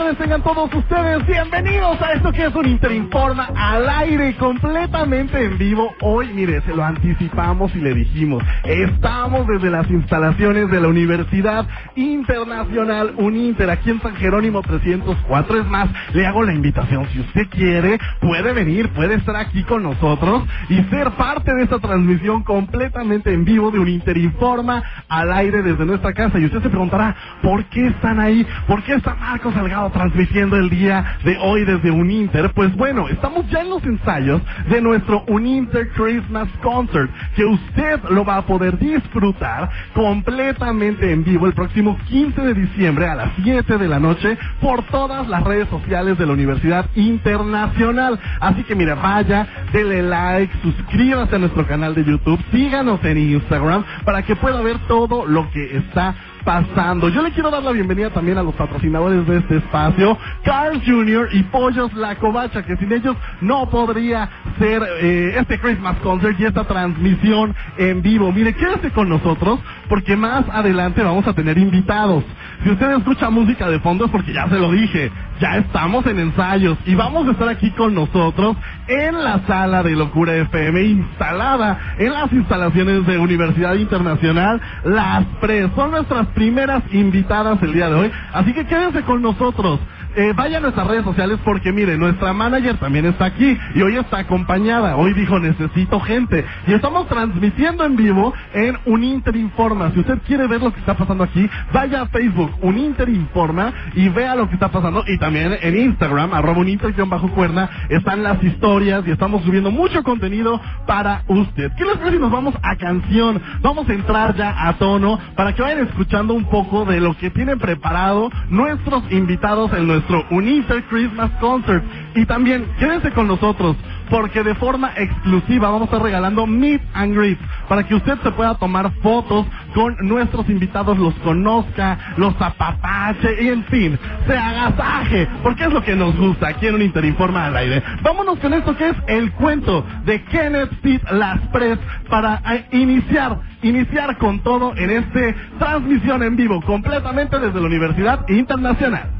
Tardes, tengan todos ustedes bienvenidos a esto que es un Interinforma al aire, completamente en vivo. Hoy, mire, se lo anticipamos y le dijimos, estamos desde las instalaciones de la Universidad Internacional Uninter, aquí en San Jerónimo 304. Es más, le hago la invitación, si usted quiere, puede venir, puede estar aquí con nosotros y ser parte de esta transmisión completamente en vivo de un Interinforma al aire desde nuestra casa. Y usted se preguntará, ¿por qué están ahí? ¿Por qué está Marcos Salgado transmitiendo el día de hoy desde Uninter? Pues bueno, estamos ya en los ensayos de nuestro Uninter Christmas Concert, que usted lo va a poder disfrutar completamente en vivo el próximo 15 de diciembre a las 7 de la noche por todas las redes sociales de la Universidad Internacional. Así que mira, vaya, dele like, suscríbase a nuestro canal de YouTube, síganos en Instagram para que pueda ver todo lo que está pasando. Yo le quiero dar la bienvenida también a los patrocinadores de este espacio, Carl Jr. y Pollos La Covacha, que sin ellos no podría ser eh, este Christmas Concert y esta transmisión en vivo. Mire, quédese con nosotros porque más adelante vamos a tener invitados. Si usted escucha música de fondo es porque ya se lo dije, ya estamos en ensayos y vamos a estar aquí con nosotros en la sala de Locura FM instalada en las instalaciones de Universidad Internacional Las Pres. Son nuestras primeras invitadas el día de hoy, así que quédense con nosotros. Eh, vaya a nuestras redes sociales porque mire, nuestra manager también está aquí y hoy está acompañada. Hoy dijo necesito gente y estamos transmitiendo en vivo en Uninter Informa. Si usted quiere ver lo que está pasando aquí, vaya a Facebook Uninter Informa y vea lo que está pasando y también en Instagram arroba uninter-cuerna están las historias y estamos subiendo mucho contenido para usted. ¿Qué les parece si nos vamos a canción? Vamos a entrar ya a tono para que vayan escuchando un poco de lo que tienen preparado nuestros invitados en nuestro nuestro Uninter Christmas Concert. Y también quédense con nosotros porque de forma exclusiva vamos a estar regalando Meet and Greet para que usted se pueda tomar fotos con nuestros invitados, los conozca, los apapache y en fin, se agasaje, porque es lo que nos gusta aquí en un Interinforma al aire. Vámonos con esto que es el cuento de Kenneth Pitt Las Pres para eh, iniciar, iniciar con todo en este transmisión en vivo completamente desde la Universidad Internacional.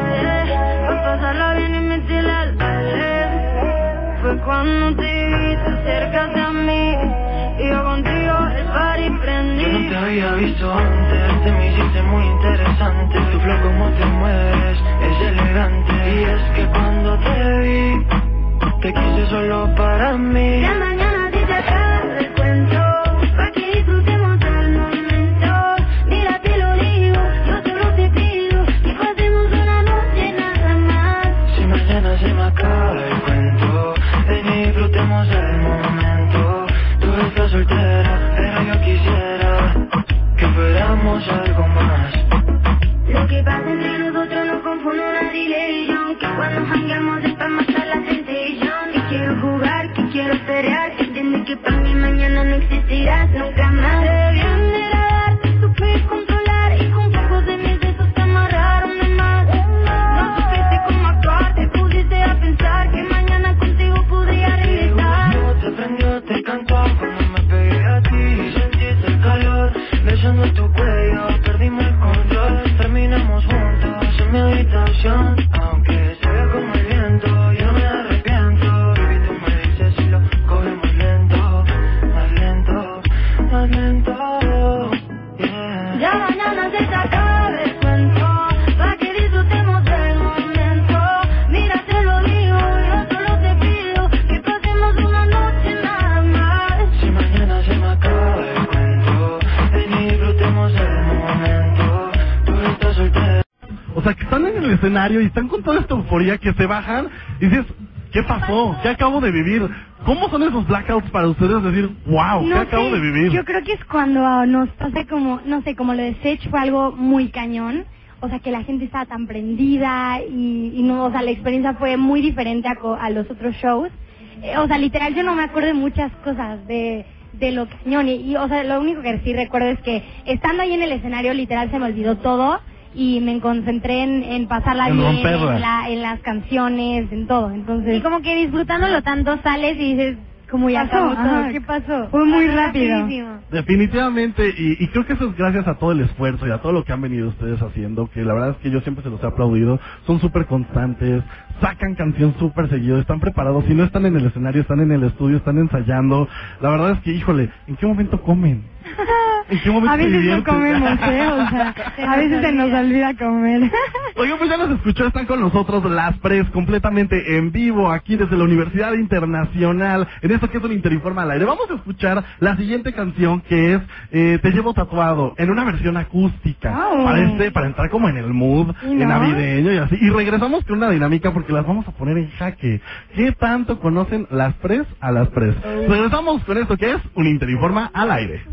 cuando te vi, te acercaste a mí y yo contigo el party prendí. Yo no te había visto antes, te me hiciste muy interesante. Tu flow como te mueves es elegante y es que cuando te vi te quise solo para mí. Ya mañana en el escenario y están con toda esta euforia que se bajan y dices, ¿Qué pasó? ¿Qué acabo de vivir? ¿Cómo son esos blackouts para ustedes decir, wow, ¿qué acabo sé, de vivir? Yo creo que es cuando ah, nos pasa como, no sé, como lo de Sech fue algo muy cañón. O sea, que la gente estaba tan prendida y, y no, o sea, la experiencia fue muy diferente a, a los otros shows. Eh, o sea, literal, yo no me acuerdo de muchas cosas de, de lo cañón. Y, y, o sea, lo único que sí recuerdo es que estando ahí en el escenario, literal, se me olvidó todo y me concentré en, en pasarla En bien, en, la- en las canciones, en todo. Entonces, y como que disfrutándolo tanto sales y dices, como ya Pasó, acabó todo. ajá. ¿Qué pasó? Fue muy rápido. rapidísimo. Definitivamente, y, y creo que eso es gracias a todo el esfuerzo y a todo lo que han venido ustedes haciendo, que la verdad es que yo siempre se los he aplaudido, son súper constantes, sacan canción súper seguido, están preparados, si no están en el escenario, están en el estudio, están ensayando, la verdad es que, híjole, ¿en qué momento comen? ¿En qué momento A veces no comemos, ¿eh? O sea, a veces se nos olvida comer. Oigan, pues ya los escuchó, están con nosotros las pres completamente en vivo aquí desde la Universidad Internacional en esto que es un Interinforma al aire. Vamos a escuchar la siguiente canción que es eh, Te llevo tatuado en una versión acústica Oh. para este, para entrar como en el mood ¿Y en no? navideño y así. Y regresamos con una dinámica porque las vamos a poner en jaque. ¿Qué tanto conocen las pres a las pres? Regresamos con esto que es un Interinforma al aire.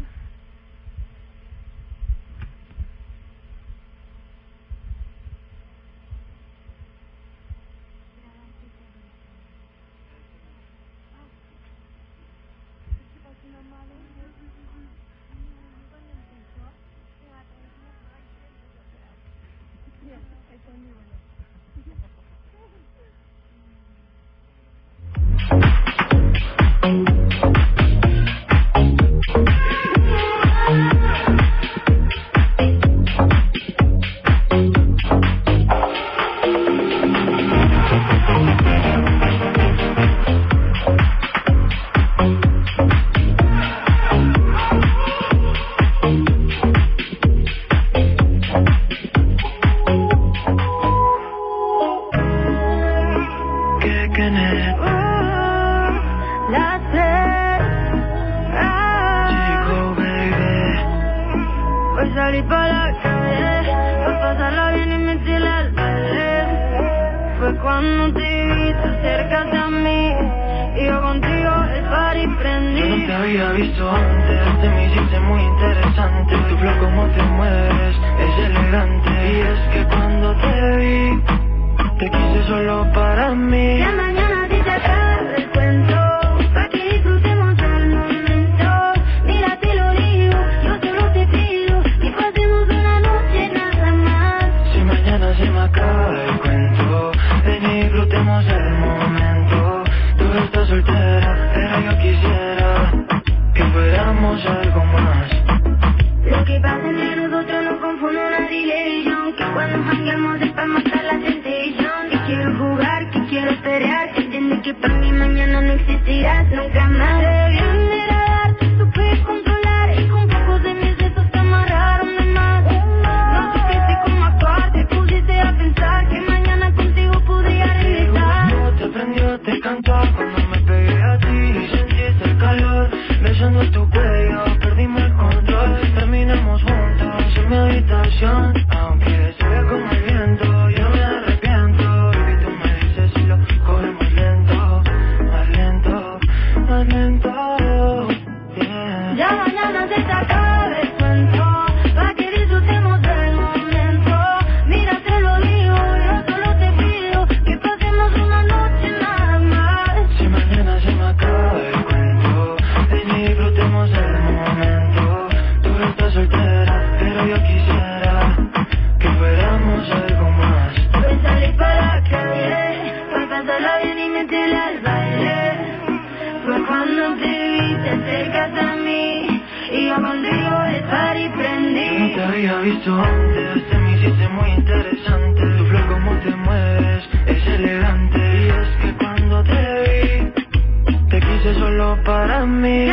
Para mí.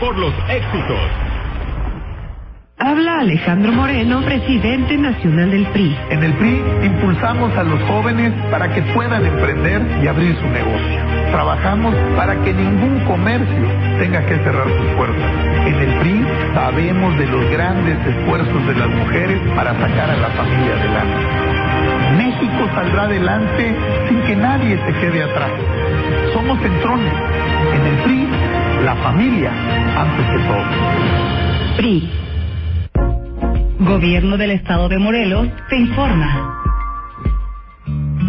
Por los éxitos. Habla Alejandro Moreno, presidente nacional del PRI. En el PRI impulsamos a los jóvenes para que puedan emprender y abrir su negocio. Trabajamos para que ningún comercio tenga que cerrar sus puertas. En el PRI sabemos de los grandes esfuerzos de las mujeres para sacar a la familia adelante. México saldrá adelante sin que nadie se quede atrás. Somos centrones. En el PRI, familia antes que todo. PRI. Gobierno del Estado de Morelos te informa.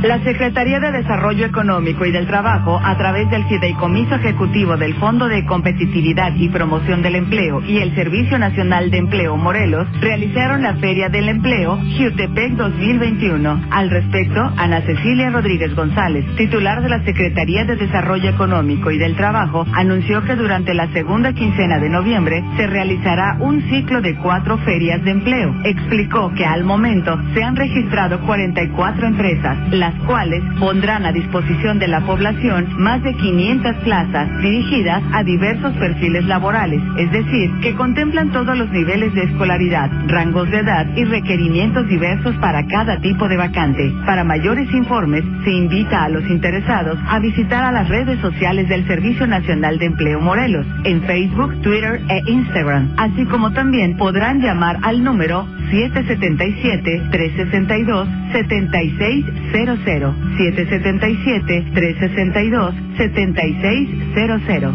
La Secretaría de Desarrollo Económico y del Trabajo, a través del Fideicomiso Ejecutivo del Fondo de Competitividad y Promoción del Empleo y el Servicio Nacional de Empleo Morelos, realizaron la Feria del Empleo Jutepec 2021. Al respecto, Ana Cecilia Rodríguez González, titular de la Secretaría de Desarrollo Económico y del Trabajo, anunció que durante la segunda quincena de noviembre se realizará un ciclo de cuatro ferias de empleo. Explicó que al momento se han registrado 44 empresas, las cuales pondrán a disposición de la población más de 500 plazas dirigidas a diversos perfiles laborales, es decir, que contemplan todos los niveles de escolaridad, rangos de edad y requerimientos diversos para cada tipo de vacante. Para mayores informes, se invita a los interesados a visitar a las redes sociales del Servicio Nacional de Empleo Morelos, en Facebook, Twitter e Instagram, así como también podrán llamar al número 777-362-7600. 777-362-7600.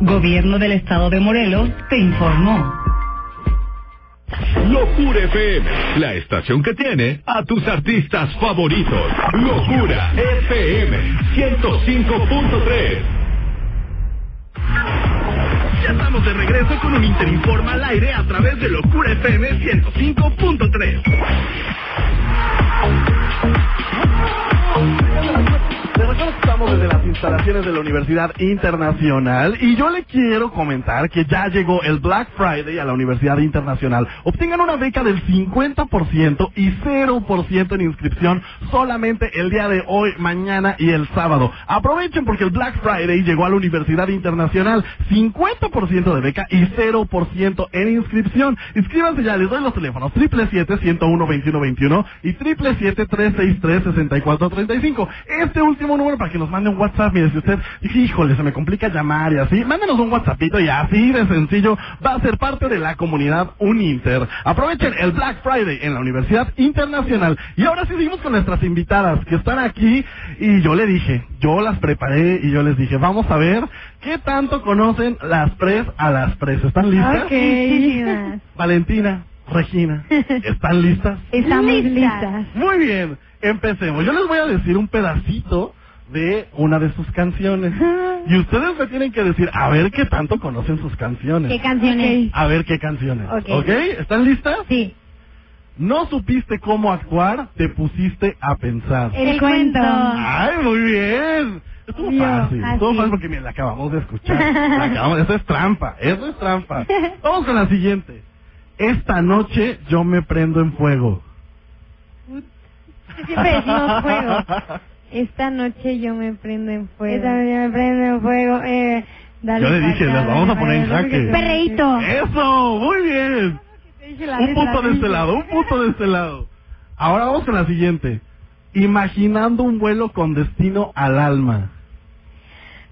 Gobierno del Estado de Morelos te informó. Locura FM, la estación que tiene a tus artistas favoritos. Locura FM 105.3. Ya estamos de regreso con un Interinforma al aire a través de Locura FM 105.3. desde las instalaciones de la Universidad Internacional y yo le quiero comentar que ya llegó el Black Friday a la Universidad Internacional. Obtengan una beca del 50% y 0% en inscripción solamente el día de hoy, mañana y el sábado. Aprovechen porque el Black Friday llegó a la Universidad Internacional. 50% de beca y 0% en inscripción. Inscríbanse ya, les doy los teléfonos 777-101-2121 y 777-363-6435. Este último número para que nos mande un WhatsApp. Mire, si usted híjole, se me complica llamar y así, mándenos un WhatsAppito y así de sencillo va a ser parte de la comunidad Uninter. Aprovechen el Black Friday en la Universidad Internacional. Y ahora sí seguimos con nuestras invitadas que están aquí y yo le dije, yo las preparé y yo les dije, vamos a ver qué tanto conocen las pres a las pres. ¿Están listas? Ok. Valentina, Regina, ¿están listas? Estamos listas. Muy bien, empecemos. Yo les voy a decir un pedacito de una de sus canciones. Y ustedes me tienen que decir, a ver qué tanto conocen sus canciones. ¿Qué canciones? A ver qué canciones. Ok. ¿Ok? ¿Están listas? Sí. No supiste cómo actuar, te pusiste a pensar. El, cuento. ¡Ay, muy bien! Estuvo fácil, estuvo así. fácil porque mira, la acabamos de escuchar. La acabamos, eso es trampa, eso es trampa. Vamos con la siguiente. Esta noche yo me prendo en fuego. Siempre decimos fuego. Esta noche yo me prendo en fuego. Esta noche me prendo en fuego. Eh, dale Yo le dije, acá, las vamos a poner en jaque. Perreíto. ¡Eso! ¡Muy bien! Un punto de este lado, un punto de este lado. Ahora vamos con la siguiente. Imaginando un vuelo con destino al alma.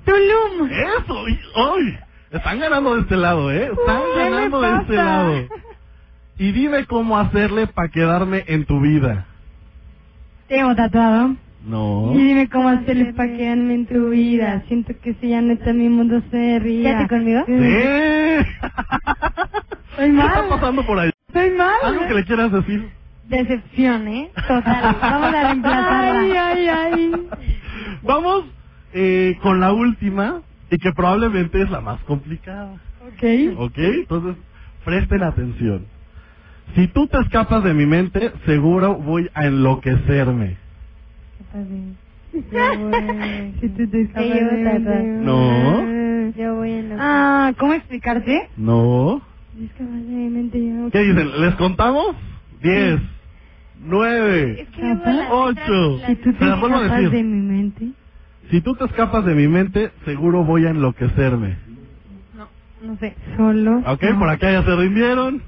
Tulum. Eso, y- ¡ay! Están ganando de este lado, ¿eh? Están Uy, ¿qué me ganando de este lado. Y dime cómo hacerle para quedarme en tu vida. Tengo tatuado. No. Y dime cómo hacerle para quedarme en tu vida. Siento que si ya neta mi mundo se ríe. ¿Quédate conmigo? ¡Sí! Soy ¿Qué está pasando por ahí? Soy mal. ¿Algo que le quieras decir? Decepción, ¿eh? Total. Vamos a reemplazarla. Ay, ay, ay. Vamos eh, con la última y que probablemente es la más complicada. Ok. ¿Ok? Entonces, presten atención. Si tú te escapas de mi mente, seguro voy a enloquecerme. Si tú te. No. Yo voy en la... Ah, ¿cómo explicarte? No. Mente, yo no ¿Qué dicen? ¿Les contamos? Diez, nueve, Es que ocho. Si tú te vuelvo a escapas decir. de mi mente... Si tú te escapas de mi mente, seguro voy a enloquecerme. No sé, solo... ¿Ok? Por acá ya se rindieron.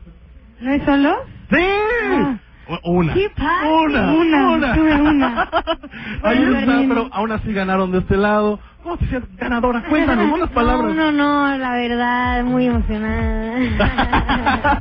¿No es solo? ¡Sí! Ah. Una. ¡Qué padre! Una. Una, tuve una. Ahí Bueno, está, pero aún así ganaron de este lado. ¿Cómo te sientes ganadora? Cuéntanos, unas palabras. No, no, no, la verdad, muy emocionada.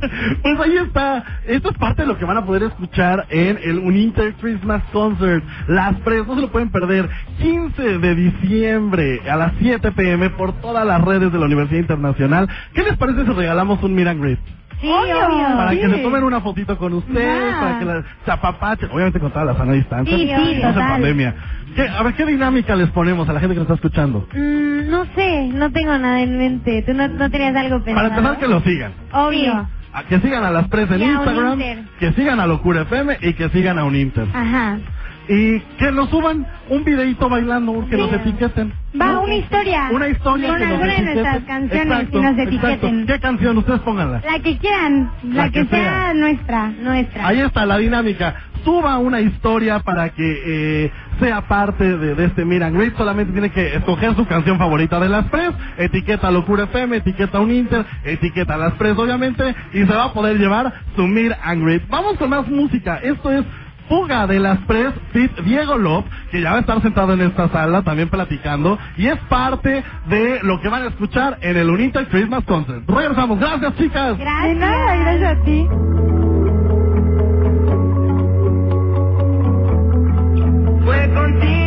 pues ahí está. Esto es parte de lo que van a poder escuchar en el Uninter Christmas Concert. Las pres no se lo pueden perder. 15 de diciembre a las 7 pm por todas las redes de la Universidad Internacional. ¿Qué les parece si regalamos un greet? Sí, obvio. Para sí. que se tomen una fotito con ustedes, para que la se apapachen, obviamente con toda la sana distancia. Sí, sí, total. pandemia. ¿Qué- a ver, ¿qué dinámica les ponemos a la gente que nos está escuchando? Mm, no sé, no tengo nada en mente. ¿Tú no, no tenías algo pensado? Para empezar, que lo sigan. Obvio. A que sigan a las pres en Instagram, que sigan a Locura FM y que sigan a Uninter. Ajá. Y que nos suban un videito bailando, que nos etiqueten. Va, ¿no? una historia. Una historia Con alguna de nuestras canciones Exacto, y nos exacto. etiqueten. ¿Qué canción? Ustedes pónganla. La que quieran, la, La que, que sea. sea nuestra, nuestra. Ahí está la dinámica. Suba una historia para que eh, sea parte de, de este Meet and Greet. Solamente tiene que escoger su canción favorita de las Pres. Etiqueta Locura FM, etiqueta Uninter, etiqueta las Pres, obviamente. Y se va a poder llevar su Meet and. Vamos con más música. Esto es Fuga de las Pres, Fit Diego Lop, que ya va a estar sentado en esta sala también platicando. Y es parte de lo que van a escuchar en el Uninter Christmas Concert. Regresamos. Gracias, chicas. Gracias. De nada, gracias a ti. Fue contigo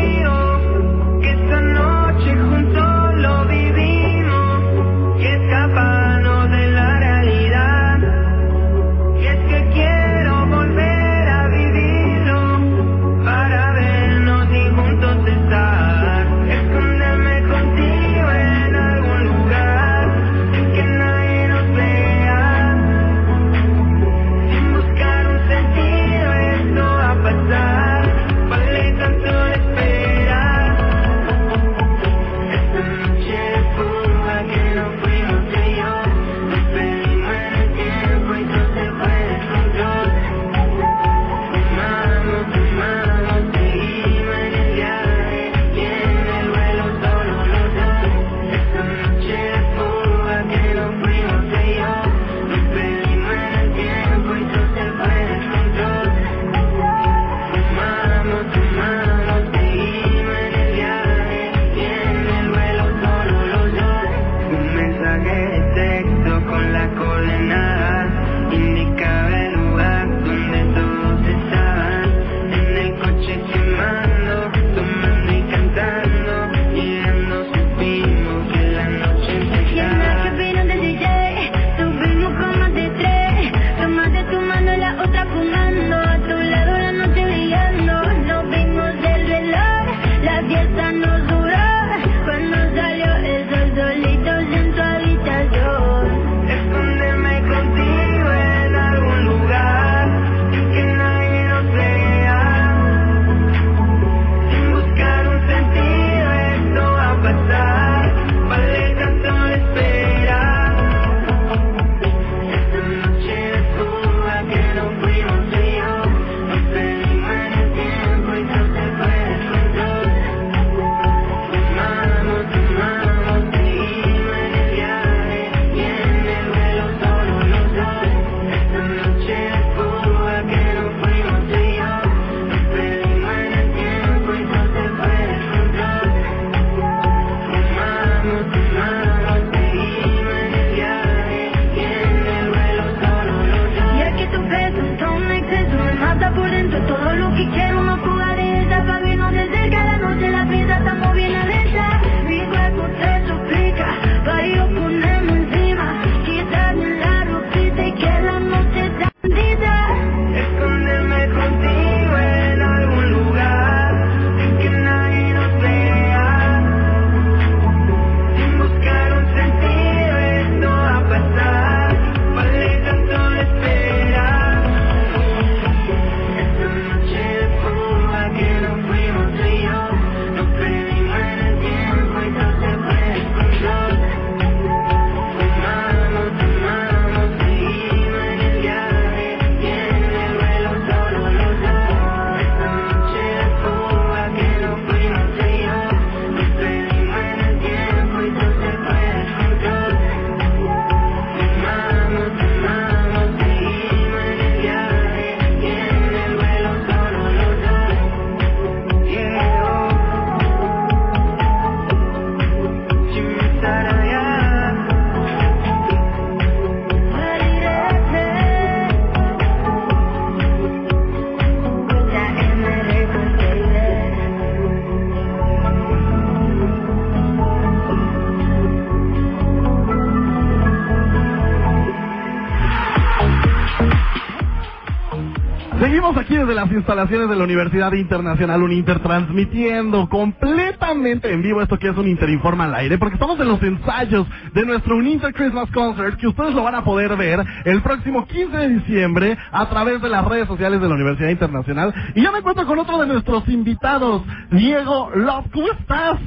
instalaciones de la Universidad Internacional Uninter transmitiendo completamente en vivo esto que es un Interinforma al aire, porque estamos en los ensayos de nuestro Uninter Christmas Concert que ustedes lo van a poder ver el próximo 15 de diciembre a través de las redes sociales de la Universidad Internacional. Y yo me encuentro con otro de nuestros invitados, Diego Love. ¿Cómo?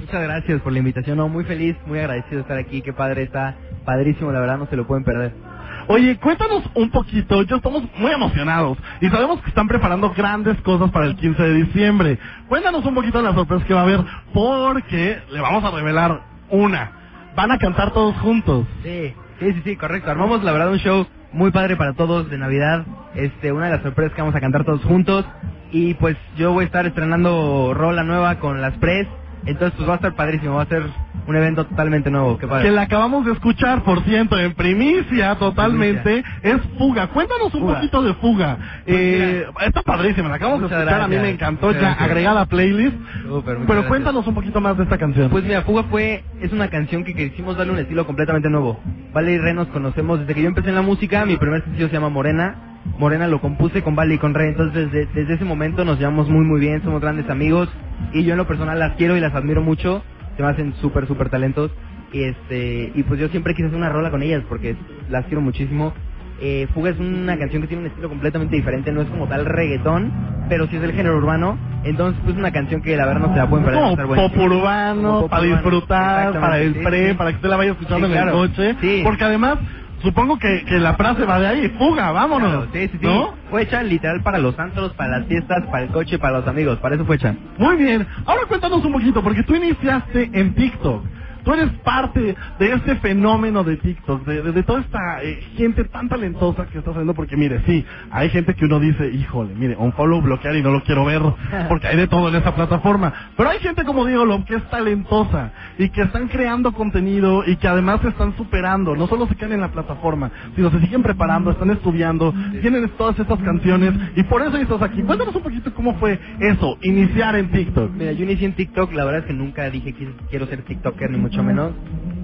Muchas gracias por la invitación, no, muy feliz, muy agradecido de estar aquí, qué padre está, padrísimo, la verdad no se lo pueden perder. Oye, cuéntanos un poquito, yo estamos muy emocionados y sabemos que están preparando grandes cosas para el 15 de diciembre. Cuéntanos un poquito de las sorpresas que va a haber, porque le vamos a revelar una. Van a cantar todos juntos. Sí, sí, sí, sí, correcto. Armamos la verdad un show muy padre para todos de Navidad. Este, una de las sorpresas que vamos a cantar todos juntos. Y pues yo voy a estar estrenando rola nueva con las Press. Entonces pues va a estar padrísimo, va a ser un evento totalmente nuevo, qué padre. Que la acabamos de escuchar, por cierto, en primicia totalmente, es Fuga. Cuéntanos un Fuga. poquito de Fuga. Eh, está padrísima, la acabamos Muchas de escuchar, a mí me encantó, Muchas ya gracias. agregada a playlist. Pero gracias. cuéntanos un poquito más de esta canción. Pues mira, Fuga fue, es una canción que quisimos darle un estilo completamente nuevo. Vale y Re nos conocemos desde que yo empecé en la música, mi primer sencillo se llama Morena. Morena lo compuse con Vale y con Re, entonces desde, desde ese momento nos llevamos muy muy bien, somos grandes amigos y yo en lo personal las quiero y las admiro mucho, se me hacen súper súper talentos y este y pues yo siempre quise hacer una rola con ellas porque las quiero muchísimo. Eh, Fuga es una canción que tiene un estilo completamente diferente, no es como tal reggaetón, pero sí es del género urbano, entonces pues es una canción que la verdad no se la pueden perder. como estar pop urbano, Como pop para urbano, disfrutar, para el pre, sí. para que usted la vaya escuchando Sí, en claro. el coche. Sí. Porque además, supongo que, que la frase va de ahí, fuga, vámonos. Claro, sí, sí, sí. ¿No? Fue hecha literal para los antros, para las fiestas, para el coche, para los amigos. Para eso fue hecha. Muy bien. Ahora cuéntanos un poquito, porque tú iniciaste en TikTok. Tú eres parte de este fenómeno de TikTok, de, de- de toda esta eh, gente tan talentosa que está saliendo, porque mire, sí, hay gente que uno dice, híjole, mire, un follow, bloquear y no lo quiero ver, porque hay de todo en esa plataforma. Pero hay gente como Diego Lom que es talentosa y que están creando contenido y que además se están superando, no solo se quedan en la plataforma, sino se siguen preparando, están estudiando, tienen todas estas canciones y por eso estás aquí. Cuéntanos un poquito cómo fue eso, iniciar en TikTok. Mira, yo inicié en TikTok, la verdad es que nunca dije que quiero ser TikToker, ni mucho menos.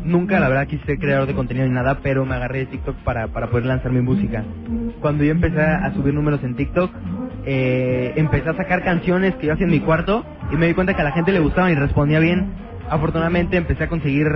Nunca, la verdad, quise ser creador de contenido ni nada, pero me agarré de TikTok para, para poder lanzar mi música. Cuando yo empecé a subir números en TikTok, eh, empecé a sacar canciones que yo hacía en mi cuarto y me di cuenta que a la gente le gustaban y respondía bien. Afortunadamente empecé a conseguir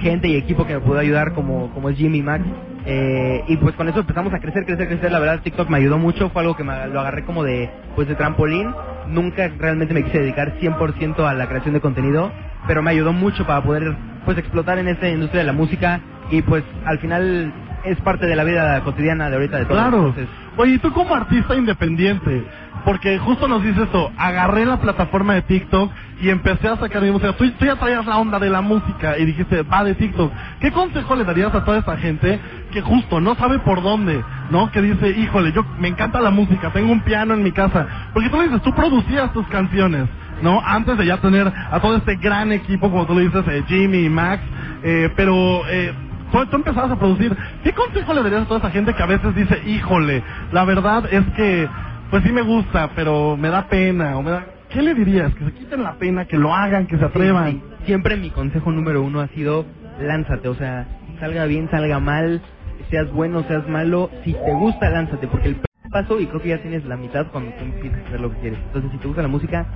gente y equipo que me pudo ayudar como, como es Jimmy Max. Eh, y pues con eso empezamos a crecer, crecer, crecer. La verdad TikTok me ayudó mucho, fue algo que me, lo agarré como de, pues de trampolín. Nunca realmente me quise dedicar 100% a la creación de contenido, pero me ayudó mucho para poder pues explotar en esta industria de la música y pues al final es parte de la vida cotidiana de ahorita de todos. Claro. Entonces, Oye, y tú como artista independiente, porque justo nos dices esto, agarré la plataforma de TikTok y empecé a sacar mi música. Tú, tú ya traías la onda de la música y dijiste, va de TikTok. ¿Qué consejo le darías a toda esa gente que justo no sabe por dónde, ¿no? Que dice, híjole, yo me encanta la música, tengo un piano en mi casa. Porque tú le dices, tú producías tus canciones. ¿No? Antes de ya tener a todo este gran equipo, como tú le dices, eh, Jimmy y Max, eh, pero eh, tú, tú empezabas a producir. ¿Qué consejo le darías a toda esa gente que a veces dice, híjole, la verdad es que, pues sí me gusta, pero me da pena, o me da... ¿Qué le dirías? Que se quiten la pena, que lo hagan, que se atrevan. Sí, sí. Siempre mi consejo número uno ha sido lánzate, o sea, salga bien, salga mal, seas bueno, seas malo, si te gusta, lánzate, porque el paso, y creo que ya tienes la mitad cuando tú empiezas a hacer lo que quieres. Entonces, si te gusta la música,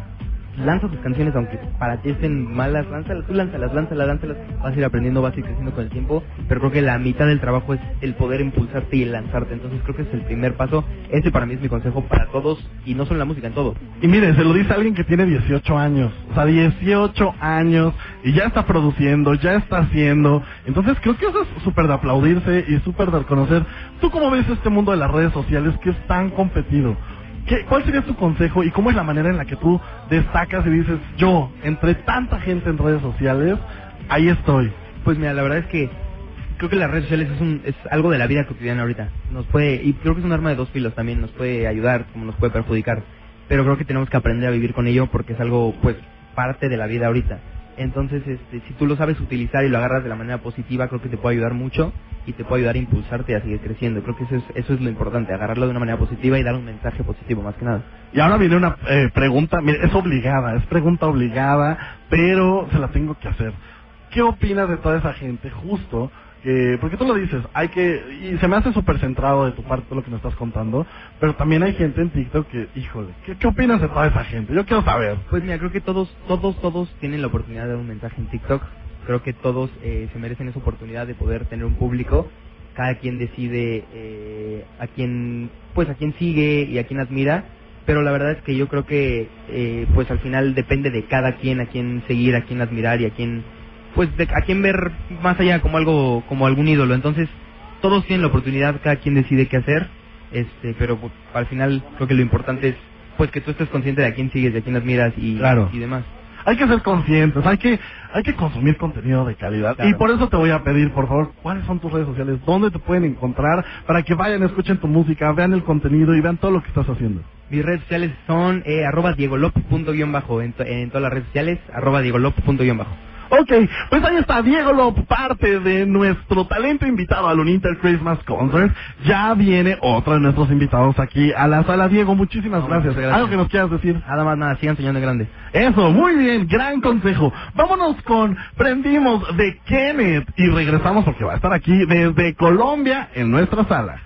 lanza tus canciones, aunque para ti estén malas, lánzalas, tú lánzalas, lánzalas, lánzalas, vas a ir aprendiendo, vas a ir creciendo con el tiempo, pero creo que la mitad del trabajo es el poder impulsarte y lanzarte, entonces creo que es el primer paso, ese para mí es mi consejo para todos, y no solo en la música, en todo. Y mire, se lo dice alguien que tiene 18 años. O sea, 18 años y ya está produciendo, ya está haciendo. Entonces creo que eso es súper de aplaudirse y súper de reconocer. ¿Tú cómo ves este mundo de las redes sociales que es tan competido? ¿Qué, ¿Cuál sería tu consejo y cómo es la manera en la que tú destacas y dices, yo, entre tanta gente en redes sociales, ahí estoy? Pues mira, la verdad es que creo que las redes sociales es, un, es algo de la vida cotidiana ahorita. Nos puede, y creo que es un arma de dos filos también, nos puede ayudar como nos puede perjudicar. Pero creo que tenemos que aprender a vivir con ello porque es algo, pues, parte de la vida ahorita. Entonces, este, si tú lo sabes utilizar y lo agarras de la manera positiva, creo que te puede ayudar mucho y te puede ayudar a impulsarte a seguir creciendo. Creo que eso es, eso es lo importante, agarrarlo de una manera positiva y dar un mensaje positivo más que nada. Y ahora viene una eh, pregunta, mire, es obligada, es pregunta obligada, pero se la tengo que hacer. ¿Qué opinas de toda esa gente justo que, porque tú lo dices, hay que, y se me hace súper centrado de tu parte todo lo que me estás contando, pero también hay gente en TikTok que, híjole, ¿qué, qué opinas de toda esa gente? Yo quiero saber. Pues mira, creo que todos, todos, todos tienen la oportunidad de dar un mensaje en TikTok. Creo que todos eh, se merecen esa oportunidad de poder tener un público. Cada quien decide eh, a quién, pues a quién sigue y a quién admira. Pero la verdad es que yo creo que, eh, pues al final depende de cada quien a quién seguir, a quién admirar y a quién, pues de, a quién ver más allá como algo, como algún ídolo. Entonces todos tienen la oportunidad, cada quien decide qué hacer. Este, pero pues, al final creo que lo importante es, pues que tú estés consciente de a quién sigues, de a quién admiras y, Claro. y demás. Hay que ser conscientes, hay que, hay que consumir contenido de calidad. Claro. Y por eso te voy a pedir, por favor, cuáles son tus redes sociales, dónde te pueden encontrar, para que vayan, escuchen tu música, vean el contenido y vean todo lo que estás haciendo. Mis redes sociales son eh, arroba diegolop.bajo, en, to- en todas las redes sociales, arroba diegolop.bajo. Ok, pues ahí está Diego Lop, parte de nuestro talento invitado al Uninter Christmas Concert. Ya viene otro de nuestros invitados aquí a la sala. Diego, muchísimas No, gracias. gracias. Algo que nos quieras decir. Nada más, nada, sigan soñando grande. Eso, muy bien, gran consejo. Vámonos con Prendimos de Kenneth y regresamos porque va a estar aquí desde Colombia en nuestra sala.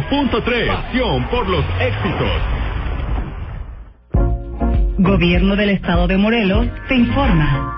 105.3. Pasión por los éxitos. Gobierno del Estado de Morelos te informa.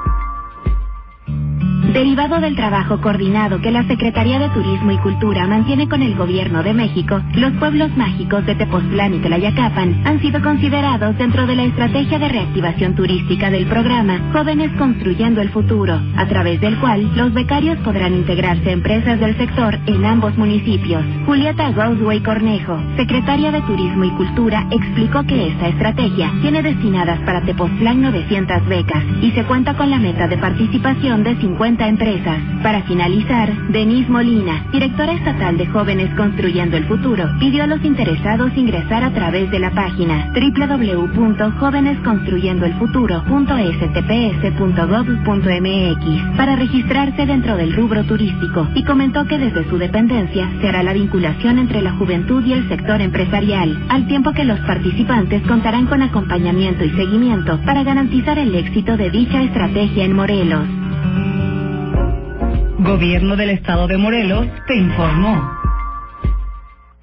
Derivado del trabajo coordinado que la Secretaría de Turismo y Cultura mantiene con el Gobierno de México, los pueblos mágicos de Tepoztlán y Tlayacapan han sido considerados dentro de la estrategia de reactivación turística del programa Jóvenes Construyendo el Futuro, a través del cual los becarios podrán integrarse a empresas del sector en ambos municipios. Julieta Roseway Cornejo, secretaria de Turismo y Cultura, explicó que esta estrategia tiene destinadas para Tepoztlán 900 becas y se cuenta con la meta de participación de 50 empresas. Para finalizar, Denise Molina, directora estatal de Jóvenes Construyendo el Futuro, pidió a los interesados ingresar a través de la página www.jovenesconstruyendoelfuturo.stps.gov.mx para registrarse dentro del rubro turístico y comentó que desde su dependencia se hará la vinculación entre la juventud y el sector empresarial, al tiempo que los participantes contarán con acompañamiento y seguimiento para garantizar el éxito de dicha estrategia en Morelos. Gobierno del Estado de Morelos te informó.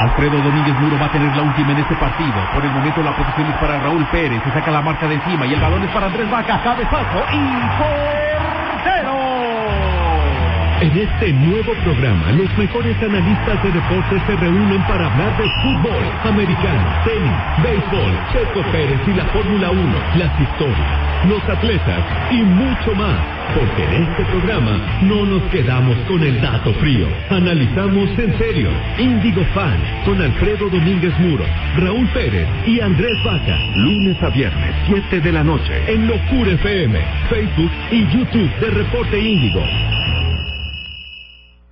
Alfredo Domínguez Muro va a tener la última en este partido. Por el momento la posición es para Raúl Pérez. Se saca la marca de encima y el balón es para Andrés Vaca. Cabezazo y portero. En este nuevo programa, los mejores analistas de deportes se reúnen para hablar de fútbol, americano, tenis, béisbol, Checo Pérez y la Fórmula 1, las historias, los atletas y mucho más. Porque en este programa no nos quedamos con el dato frío. Analizamos en serio. Índigo Fan con Alfredo Domínguez Muro, Raúl Pérez y Andrés Vaca. Lunes a viernes, 7 de la noche, en Locura FM, Facebook y YouTube de Reporte Índigo.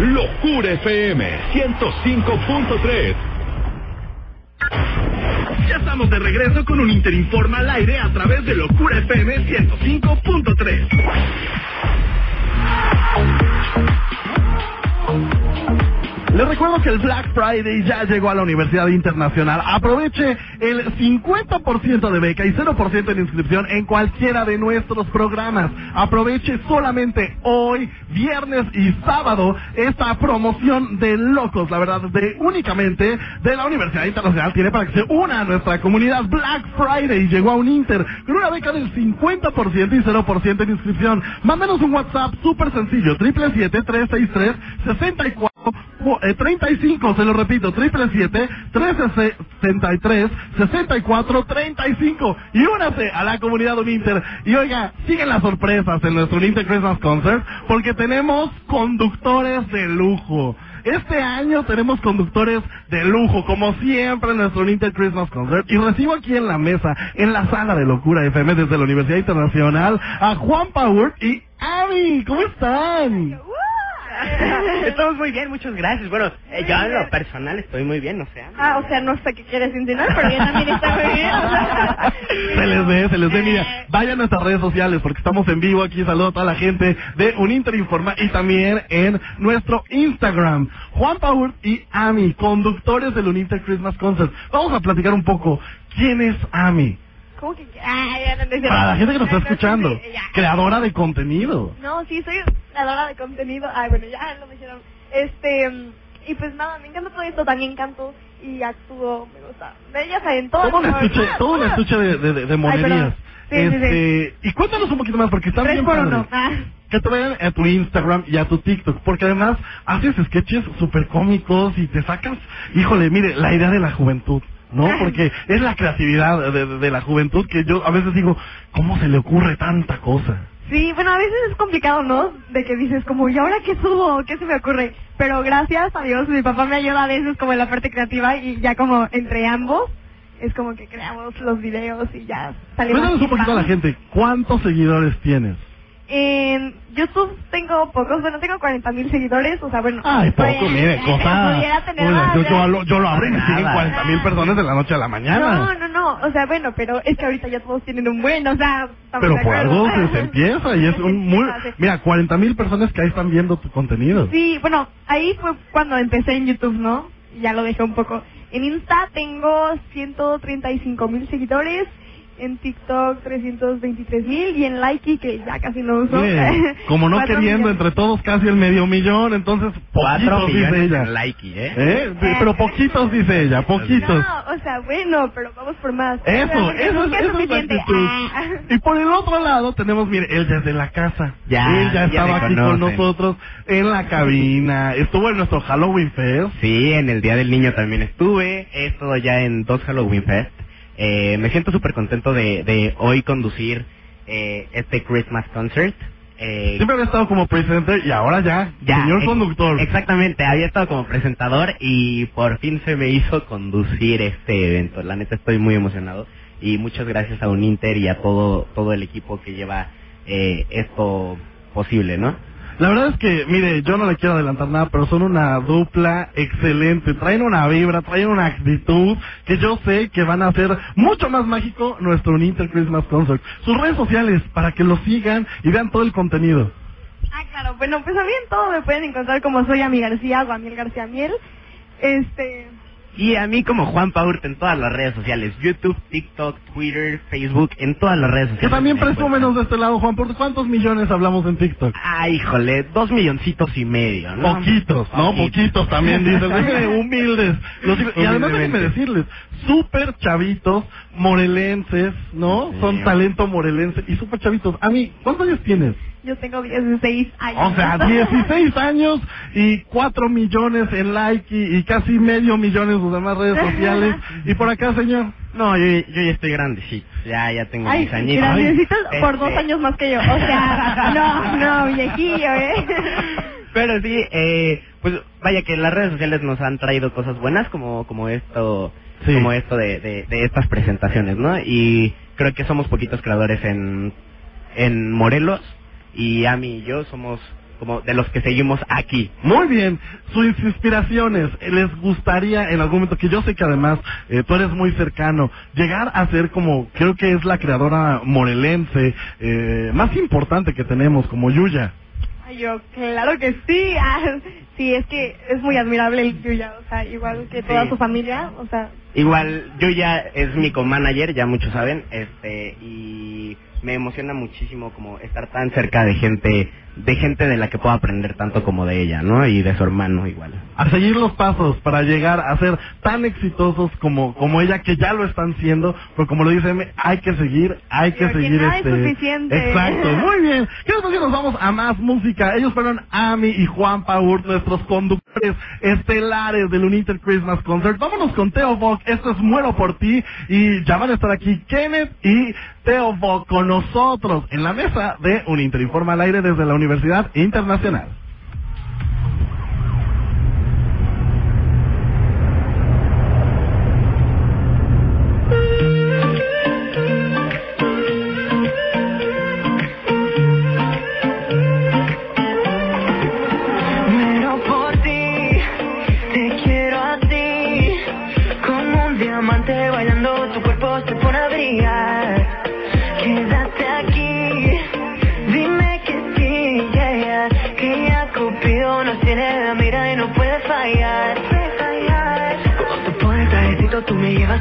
Locura FM 105.3. Ya estamos de regreso con un Interinforma al aire a través de Locura FM 105.3. Les recuerdo que el Black Friday ya llegó a la Universidad Internacional. Aproveche el 50% de beca y 0% de inscripción en cualquiera de nuestros programas. Aproveche solamente hoy, viernes y sábado esta promoción de locos, la verdad, de únicamente de la Universidad Internacional. Tiene para que se una a nuestra comunidad Black Friday. Llegó a un Inter con una beca del 50% y 0% de inscripción. Mándanos un WhatsApp súper sencillo, 777-363-64. Eh, 35, se lo repito, 777-363-6435 y únase a la comunidad Uninter. Y oiga, siguen las sorpresas en nuestro Uninter Christmas Concert porque tenemos conductores de lujo. Este año tenemos conductores de lujo, como siempre en nuestro Inter Christmas Concert. Y recibo aquí en la mesa, en la sala de Locura FM desde la Universidad Internacional, a Juan Power y Ami. ¿Cómo están? Estamos muy bien, muchas gracias. Bueno, eh, yo en lo personal estoy muy bien, o sea. Ah, o sea, no sé qué quieres insinuar, pero yo también está muy bien. se les ve, se les ve. Mira, vayan a nuestras redes sociales porque estamos en vivo aquí. Saludo a toda la gente de Uninter Informa y también en nuestro Instagram. Juan Power y Ami, conductores del Uninter Christmas Concert. Vamos a platicar un poco. ¿Quién es Ami? ¿Cómo que? Ah, ya no. Para la gente que nos está escuchando, creadora de contenido. No, sí, soy creadora de contenido. Ay, bueno, ya lo mencionaron. Este, y pues nada, me encanta todo esto, también canto y actúo, me gusta. Ella sabe en todo. Todo un estuche, todo un estuche de, de, monerías. Sí, sí, sí. este, Y cuéntanos un poquito más, porque están Tres bien por uno. Ah. Que te vayan a tu Instagram y a tu TikTok, porque además haces sketches súper cómicos y te sacas, híjole, mire, la idea de la juventud, ¿no? Porque es la creatividad de, de- de la juventud que yo a veces digo, ¿cómo se le ocurre tanta cosa? Sí, bueno, a veces es complicado, ¿no? De que dices como, ¿y ahora qué subo? ¿Qué se me ocurre? Pero gracias a Dios, mi papá me ayuda a veces como en la parte creativa y ya como entre ambos es como que creamos los videos y ya salimos. Cuéntanos un poquito a la gente, ¿cuántos seguidores tienes? En YouTube tengo pocos, bueno, tengo 40 mil seguidores, o sea, bueno. Ay, poco, mire, cosa. pudiera tener más, yo, lo, yo lo abro y me siguen Nada. 40 mil personas de la noche a la mañana. No, no, no, o sea, bueno, pero es que ahorita ya todos tienen un buen, o sea, Pero por algo se, se empieza y es un muy... Mira, 40 mil personas que ahí están viendo tu contenido. Sí, bueno, ahí fue cuando empecé en YouTube, ¿no? Ya lo dejé un poco. En Insta tengo 135 mil seguidores, en TikTok 323 mil y en Likey, que ya casi no uso. Como no queriendo millones. entre todos casi el medio millón, entonces Cuatro poquitos dice ella. en likey, ¿eh? ¿Eh? Sí, Pero poquitos dice ella, poquitos. No, o sea, bueno, pero vamos por más. Eso, O sea, eso, es, eso es la suficiente. actitud. Ah. Y por el otro lado tenemos, mire, él desde la casa. Ya, él ya ya estaba aquí con nosotros en la cabina. Estuvo en nuestro Halloween Fest. Sí, en el Día del Niño también estuve. He estado ya en dos Halloween Fest. Eh, me siento súper contento de, de hoy conducir eh, este Christmas Concert. Eh, Siempre había estado como presenter y ahora ya, ya, señor conductor. Exactamente, había estado como presentador y por fin se me hizo conducir este evento. La neta estoy muy emocionado y muchas gracias a Uninter y a todo todo el equipo que lleva eh, esto posible, ¿no? La verdad es que, mire, yo no le quiero adelantar nada, pero son una dupla excelente. Traen una vibra, traen una actitud que yo sé que van a hacer mucho más mágico nuestro Uninter Christmas Concert. Sus redes sociales, para que lo sigan y vean todo el contenido. Ah, claro, bueno, pues a mí en todo me pueden encontrar como soy Ami García o Amiel García Miel. Este, Y a mí como Juan Paurte en todas las redes sociales, YouTube, TikTok, Twitter, Facebook, en todas las redes Que sociales. también me encuentran. presúmenos de este lado, Juan, ¿por cuántos millones hablamos en TikTok? Ah, híjole, dos milloncitos y medio, ¿no? Poquitos, ¿no? Poquitos también, dicen. Humildes. Los y además déjenme decirles, súper chavitos, morelenses, ¿no? Son talento morelense y súper chavitos. A mí, ¿cuántos años tienes? Yo tengo 16 años. O sea, 16 años y 4 millones en like y, y casi medio millón en sus demás redes sociales. Y por acá, señor. No, yo, yo ya estoy grandecito. Ya, ya tengo Ay, mis añitos. gracias por Este, dos años más que yo. O sea, no, no, viejillo, ¿eh? Pero sí, eh, pues vaya que las redes sociales nos han traído cosas buenas como como esto Sí. como esto de, de, de estas presentaciones, ¿no? Y creo que somos poquitos creadores en en Morelos y Ami y yo somos como de los que seguimos aquí. Muy bien, sus inspiraciones, ¿les gustaría en algún momento, que yo sé que además eh, tú eres muy cercano, llegar a ser como, creo que es la creadora morelense eh, más importante que tenemos, como Yuya? Ay, yo, claro que sí. Ah, sí, es que es muy admirable el Yuya, o sea, igual que toda Sí. su familia, o sea, Igual, yo ya es mi co-manager, ya muchos saben, este, y me emociona muchísimo como estar tan cerca de gente, de gente de la que puedo aprender tanto como de ella, ¿no? Y de su hermano igual. a seguir los pasos para llegar a ser tan exitosos como como ella que ya lo están siendo, pero como lo dice M, hay que seguir, hay que Pero que seguir nada es este suficiente. Exacto, muy bien. ¿Qué nos nos vamos a más música? Ellos fueron Ami y Juan Paur, nuestros conductores estelares del Uninter Christmas Concert. Vámonos con Teo Bock, esto es Muero por ti y ya van a estar aquí Kenneth y Teo Bock con nosotros en la mesa de Uninter Informa al aire desde la Universidad Internacional.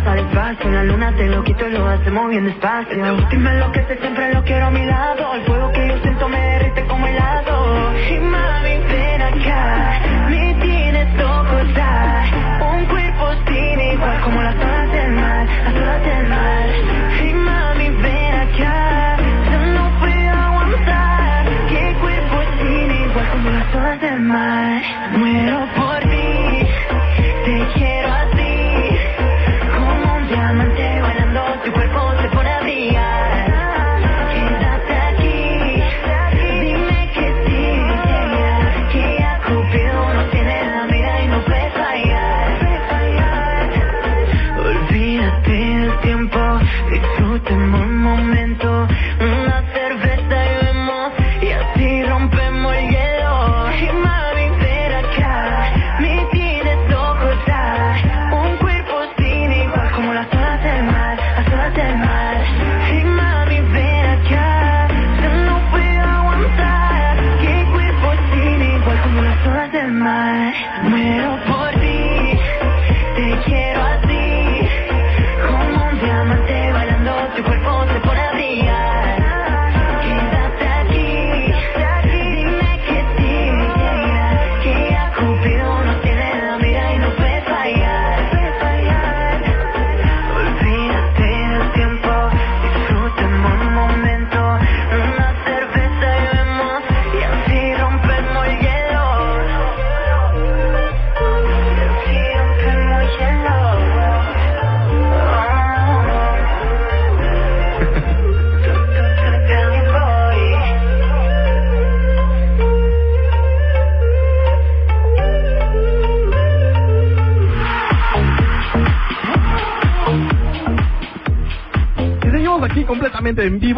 pasa despacio. En la luna te lo quito y lo hacemos bien despacio. Dime lo que sé, siempre lo quiero a mi lado. El fuego que yo siento me derrite como helado. Y mami, ven acá. Me tienes loco ya Un cuerpo sin igual Como las olas del mar, las olas del mar. You tu on.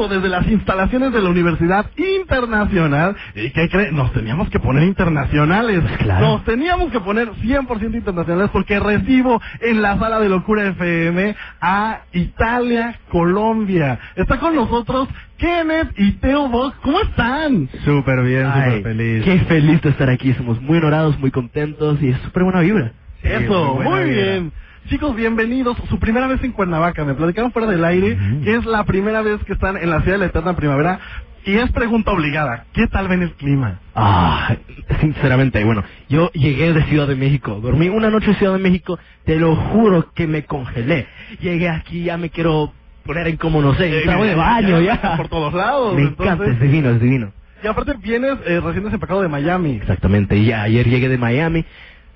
Vivo desde las instalaciones de la Universidad Internacional. ¿Y qué cree? Nos teníamos que poner internacionales. claro. Nos teníamos que poner 100% internacionales porque recibo en la sala de Locura FM a Italia, Colombia. Está con nosotros Kenneth y Teo Vox. ¿Cómo están? Súper bien, súper feliz. Qué feliz de estar aquí. Somos muy honorados, muy contentos y es súper buena vibra. Eso, muy vibra. Chicos, bienvenidos. Su primera vez en Cuernavaca. Me platicaron fuera del aire que es la primera vez que están en la ciudad de la eterna primavera. Y es pregunta obligada. ¿Qué tal ven el clima? Ah, sinceramente, bueno, yo llegué de Ciudad de México, dormí una noche en Ciudad de México, te lo juro que me congelé. Llegué aquí, ya me quiero poner en como no sé, Eh, trago de baño, ya, ya. por todos lados, Me entonces- encanta, es divino, es divino. Y aparte vienes eh, recién desempacado de Miami. Exactamente, y ya ayer llegué de Miami,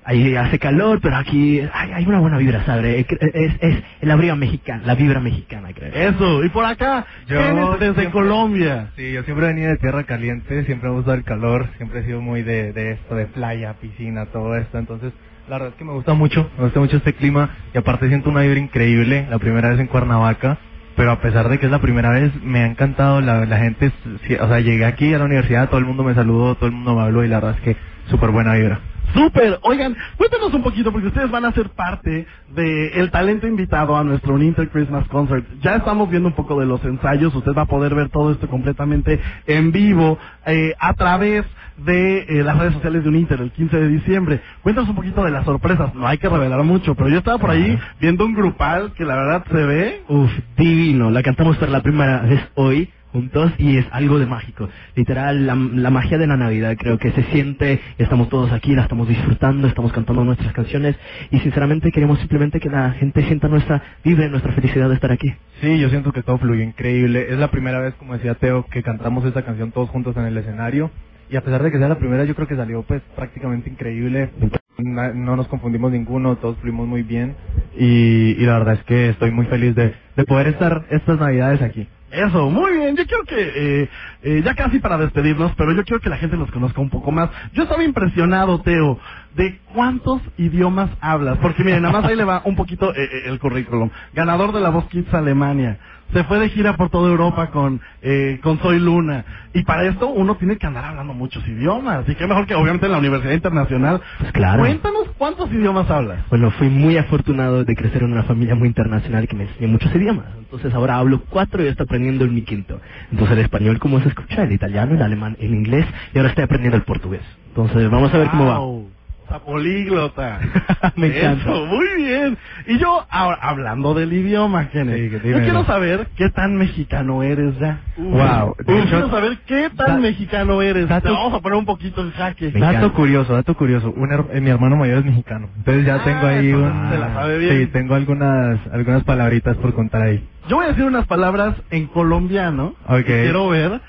ahí hace calor, pero aquí hay, hay una buena vibra, ¿sabes? Es, es la vibra mexicana, la vibra mexicana, creo. Eso, y por acá, Kenneth desde Colombia. Sí, yo siempre he venido de tierra caliente, siempre me gusta el calor, siempre he sido muy de, de esto, de playa, piscina, todo esto, entonces la verdad es que me gusta mucho, me gusta mucho este clima y aparte siento una vibra increíble, la primera vez en Cuernavaca, pero a pesar de que es la primera vez, me ha encantado, la, la gente, o sea, llegué aquí a la universidad, todo el mundo me saludó, todo el mundo me habló y la verdad es que súper buena vibra. Súper, oigan, cuéntenos un poquito porque ustedes van a ser parte de el talento invitado a nuestro Uninter Christmas Concert. Ya estamos viendo un poco de los ensayos, usted va a poder ver todo esto completamente en vivo eh, a través de eh, las redes sociales de Uninter el 15 de diciembre. Cuéntanos un poquito de las sorpresas, no hay que revelar mucho, pero yo estaba por ahí viendo un grupal que la verdad se ve Uf, divino. La cantamos por la primera vez hoy juntos y es algo de mágico. Literal, la, la magia de la Navidad creo que se siente, estamos todos aquí, la estamos disfrutando, estamos cantando nuestras canciones y sinceramente queremos simplemente que la gente sienta nuestra vibra, nuestra felicidad de estar aquí. Sí, yo siento que todo fluyó increíble. Es la primera vez, como decía Teo, que cantamos esta canción todos juntos en el escenario. Y a pesar de que sea la primera, yo creo que salió pues prácticamente increíble. No nos confundimos ninguno, todos fluimos muy bien. Y, y la verdad es que estoy muy feliz de, de poder estar estas navidades aquí. Eso, muy bien. Yo quiero que, eh, eh, ya casi para despedirnos, pero yo quiero que la gente los conozca un poco más. Yo estaba impresionado, Teo, de cuántos idiomas hablas. Porque miren, nada más ahí le va un poquito eh, eh, el currículum. Ganador de la Voz Kids Alemania. Se fue de gira por toda Europa con, eh, con Soy Luna. Y para esto uno tiene que andar hablando muchos idiomas. Y qué mejor que obviamente en la Universidad Internacional. Pues claro. Cuéntanos cuántos idiomas hablas. Bueno, fui muy afortunado de crecer en una familia muy internacional que me enseñó muchos idiomas. Entonces ahora hablo cuatro y estoy aprendiendo el mi quinto. Entonces el español, como se escucha, el italiano, el alemán, el inglés y ahora estoy aprendiendo el portugués. Entonces vamos a ver cómo va. Wow. Sea, políglota. Me encanta. Eso, muy bien. Y yo, ahora, hablando del idioma, Kenneth, Sí, que yo quiero saber qué tan mexicano eres ya. Wow. Uf, De hecho- quiero saber qué tan Da- mexicano eres. dato- Te vamos a poner un poquito en jaque. Dato curioso, dato curioso. Un her- eh, mi hermano mayor es mexicano. Entonces ya Ah, tengo ahí un... se la sabe bien. Sí, tengo algunas, algunas palabritas por contar ahí. Yo voy a decir unas palabras en colombiano. Ok. Y quiero ver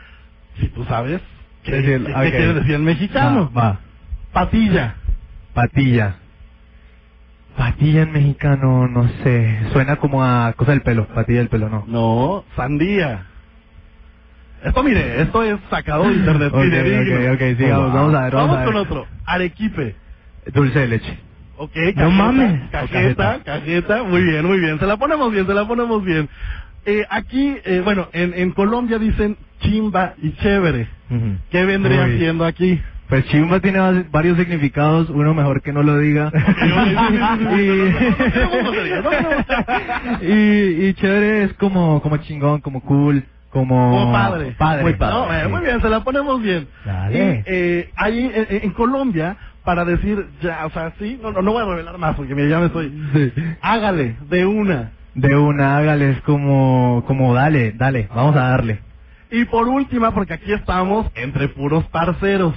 si tú sabes qué, Decir- qué- ok. qué quieres decir en mexicano. Va, va. Patilla. Patilla. Patilla en mexicano, no sé. Suena como a cosa del pelo. Patilla del pelo, no. No, sandía. Esto, mire, esto es sacado de internet. Ok, ok, ok, sigamos, vamos a ver, vamos a ver. con otro. Arequipe. Dulce de leche. Ok, No cajeta, mames. Cajeta, cajeta, muy bien, muy bien. Se la ponemos bien, se la ponemos bien. Eh, aquí, eh, bueno, en, en Colombia dicen chimba y chévere. ¿Qué vendría Uy. siendo aquí? Pues chimba tiene varios significados, uno mejor que no lo diga. y, y, y chévere es como, como chingón, como cool, como... Padre. Padre. Muy, padre. Muy bien, se la ponemos bien. Dale. Y eh, ahí en, en Colombia, para decir, ya, o sea, sí, no, no, no voy a revelar más porque mira, ya me estoy... Hágale, de una. De una, hágale, es como, como dale, dale, vamos a darle. Y por última, porque aquí estamos entre puros parceros.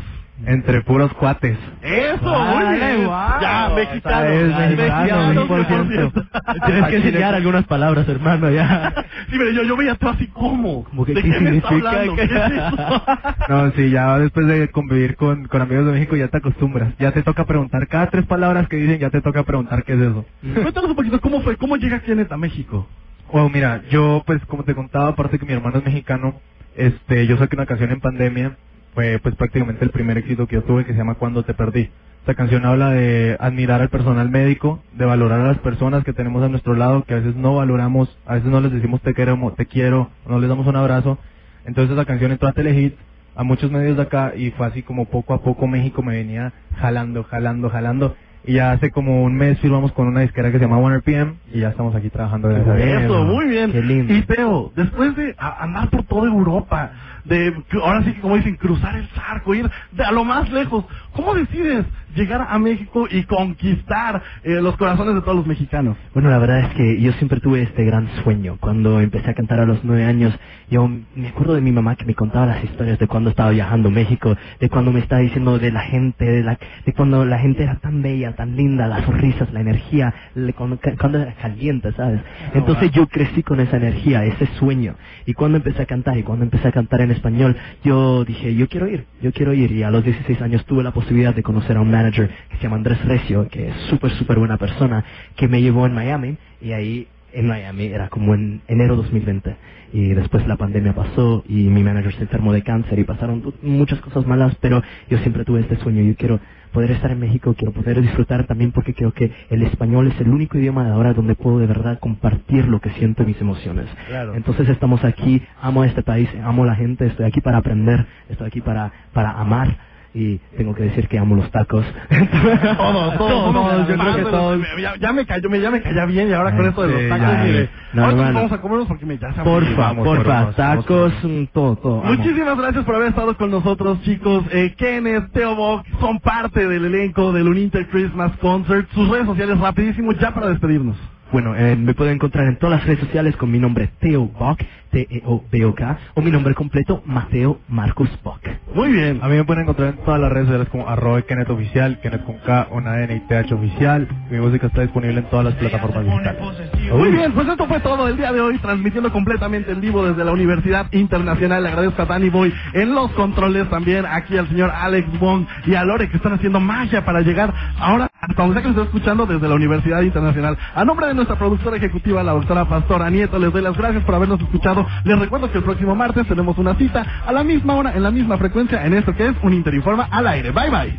Entre puros cuates. Eso, Vale, muy bien. guau. Ya, mexicano. Esa es mexicano, 100%. 100%. Tienes que enseñar algunas palabras, hermano, ya. Sí, pero yo, yo veía todo así como. Como que, ¿De ¿qué qué me está significa? hablando? ¿Qué es eso? No, sí, ya después de convivir con, con amigos de México ya te acostumbras. Ya te toca preguntar, cada tres palabras que dicen ya te toca preguntar qué es eso. Cuéntanos un poquito, ¿cómo fue? ¿Cómo llega Kenneth a México? Bueno, mira, yo pues como te contaba, aparte que mi hermano es mexicano, este, yo saqué una canción en pandemia pues prácticamente el primer éxito que yo tuve que se llama Cuando te perdí. Esta canción habla de admirar al personal médico, de valorar a las personas que tenemos a nuestro lado, que a veces no valoramos, a veces no les decimos te quiero, te quiero, no les damos un abrazo. Entonces esa canción entró a Telehit, a muchos medios de acá y fue así como poco a poco México me venía jalando, jalando, jalando. Y ya hace como un mes firmamos con una disquera que se llama One RPM y ya estamos aquí trabajando. gracias a Dios. Eso, muy bien. Qué lindo. Y Teo, después de andar por toda Europa, de ahora sí que como dicen, cruzar el charco, ir de a lo más lejos, ¿cómo decides llegar a México y conquistar eh, los corazones de todos los mexicanos? Bueno, la verdad es que yo siempre tuve este gran sueño. Cuando empecé a cantar a los nueve años, yo me acuerdo de mi mamá que me contaba las historias de cuando estaba viajando a México, de cuando me estaba diciendo de la gente, de, la, de cuando la gente era tan bella, tan linda, las sonrisas, la energía, le- cuando, cuando era caliente, ¿sabes? Entonces yo crecí con esa energía, ese sueño. Y cuando empecé a cantar, y cuando empecé a cantar en español, yo dije, yo quiero ir, yo quiero ir. Y a los 16 años tuve la posibilidad de conocer a un manager que se llama Andrés Recio, que es súper, súper buena persona, que me llevó en Miami. Y ahí en Miami era como en enero 2020. Y después la pandemia pasó y mi manager se enfermó de cáncer y pasaron muchas cosas malas, pero yo siempre tuve este sueño. Yo quiero poder estar en México, quiero poder disfrutar también porque creo que el español es el único idioma de ahora donde puedo de verdad compartir lo que siento y mis emociones. Claro. Entonces estamos aquí, amo este país, amo la gente, estoy aquí para aprender, estoy aquí para, para amar y tengo que decir que amo los tacos. Todos, todos, Todos, yo creo que todos. Ya, ya me cayó, ya me caía bien y ahora con Ay, esto de los tacos, ya, mire. no, ahora vamos a comernos porque me ya se Porfa, Vamos, porfa, vamos, tacos, todo, todo. amo. Muchísimas gracias por haber estado con nosotros, chicos. Eh, Kenneth, Teo Bock son parte del elenco del Uninter Christmas Concert. Sus redes sociales rapidísimo ya para despedirnos. Bueno, eh, me pueden encontrar en todas las redes sociales con mi nombre Teo Bock, T-E-O-B-O-K, o mi nombre completo Mateo Marcus Bock. Muy bien. A mí me pueden encontrar en todas las redes sociales como arroba Kenneth Oficial, Kenneth con K, una N y TH Oficial. Mi música está disponible en todas las plataformas digitales. Muy bien, pues esto fue todo el día de hoy, transmitiendo completamente en vivo desde la Universidad Internacional. Le agradezco a Danny Boy en los controles también, aquí al señor Alex Wong y a Lore que están haciendo magia para llegar ahora hasta donde que nos está escuchando desde la Universidad Internacional. A nombre de nuestra productora ejecutiva, la doctora Pastora Nieto, les doy las gracias por habernos escuchado. Les recuerdo que el próximo martes tenemos una cita a la misma hora, en la misma frecuencia, en esto que es un Interinforma al aire. Bye bye.